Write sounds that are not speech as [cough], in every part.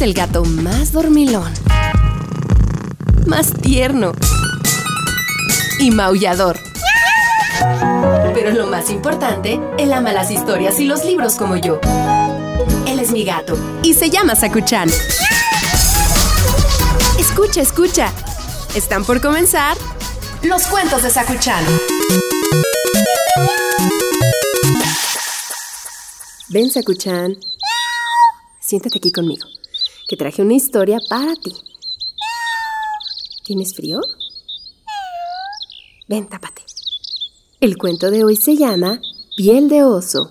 el gato más dormilón, más tierno y maullador. Pero lo más importante, él ama las historias y los libros como yo. Él es mi gato y se llama Sakuchan. Escucha, escucha. Están por comenzar los cuentos de Sakuchan. Ven, Sakuchan. Siéntate aquí conmigo, que traje una historia para ti. ¿Tienes frío? Ven, tápate. El cuento de hoy se llama Piel de oso.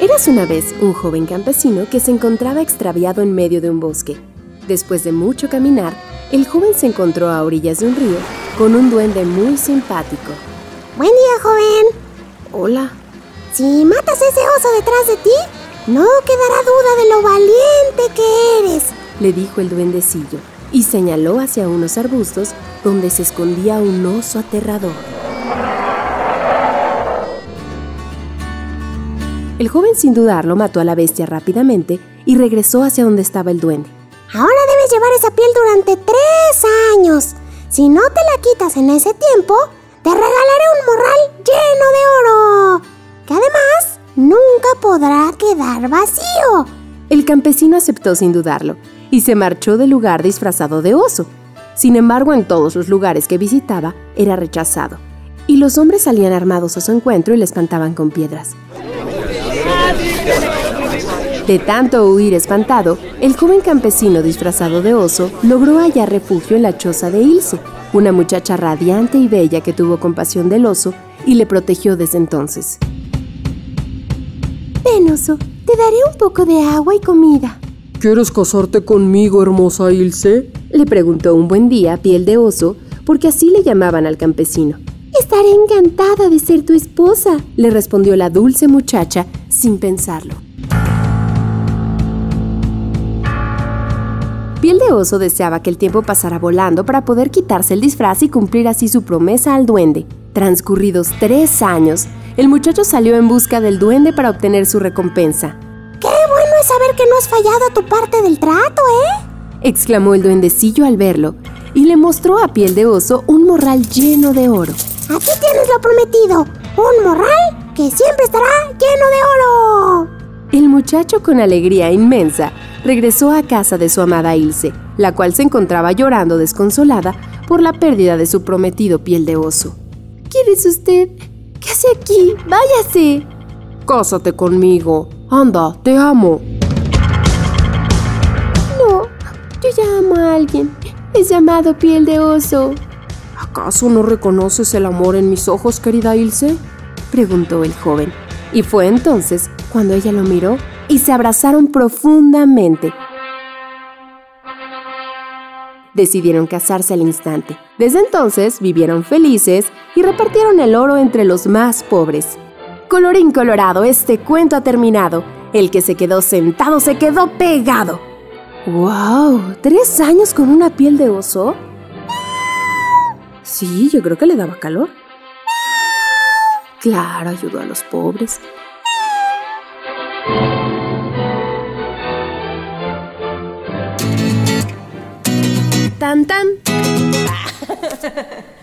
Eras una vez un joven campesino que se encontraba extraviado en medio de un bosque. Después de mucho caminar, el joven se encontró a orillas de un río con un duende muy simpático. Buen día, joven. Hola. Si matas ese oso detrás de ti, no quedará duda de lo valiente que eres, le dijo el duendecillo y señaló hacia unos arbustos donde se escondía un oso aterrador. El joven sin dudarlo mató a la bestia rápidamente y regresó hacia donde estaba el duende. Ahora debes llevar esa piel durante tres años. Si no te la quitas en ese tiempo, te regalaré podrá quedar vacío. El campesino aceptó sin dudarlo y se marchó del lugar disfrazado de oso. Sin embargo, en todos los lugares que visitaba era rechazado, y los hombres salían armados a su encuentro y le espantaban con piedras. De tanto huir espantado, el joven campesino disfrazado de oso logró hallar refugio en la choza de Ilse, una muchacha radiante y bella que tuvo compasión del oso y le protegió desde entonces. Ven, oso, te daré un poco de agua y comida. ¿Quieres casarte conmigo, hermosa Ilse? Le preguntó un buen día Piel de Oso, porque así le llamaban al campesino. Estaré encantada de ser tu esposa, le respondió la dulce muchacha sin pensarlo. Piel de Oso deseaba que el tiempo pasara volando para poder quitarse el disfraz y cumplir así su promesa al duende. Transcurridos tres años, el muchacho salió en busca del duende para obtener su recompensa. ¡Qué bueno es saber que no has fallado a tu parte del trato, eh! exclamó el duendecillo al verlo, y le mostró a Piel de Oso un morral lleno de oro. Aquí tienes lo prometido, un morral que siempre estará lleno de oro. El muchacho con alegría inmensa regresó a casa de su amada Ilse, la cual se encontraba llorando desconsolada por la pérdida de su prometido piel de oso. ¿Quién es usted? ¿Qué hace aquí? Váyase. Cásate conmigo. Anda, te amo. No, yo ya amo a alguien. Es llamado piel de oso. ¿Acaso no reconoces el amor en mis ojos, querida Ilse? preguntó el joven. Y fue entonces cuando ella lo miró y se abrazaron profundamente. Decidieron casarse al instante. Desde entonces vivieron felices y repartieron el oro entre los más pobres. Colorín colorado, este cuento ha terminado. El que se quedó sentado se quedó pegado. ¡Wow! ¿Tres años con una piel de oso? Sí, yo creo que le daba calor. Claro, ayudó a los pobres. Tan tan. [laughs]